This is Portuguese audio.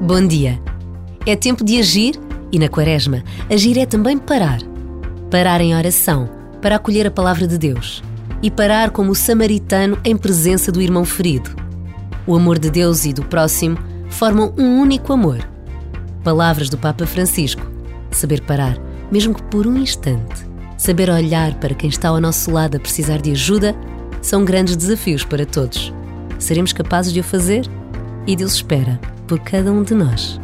Bom dia! É tempo de agir e na Quaresma, agir é também parar. Parar em oração para acolher a palavra de Deus e parar como o samaritano em presença do irmão ferido. O amor de Deus e do próximo formam um único amor. Palavras do Papa Francisco. Saber parar, mesmo que por um instante. Saber olhar para quem está ao nosso lado a precisar de ajuda são grandes desafios para todos. Seremos capazes de o fazer? E Deus espera por cada um de nós.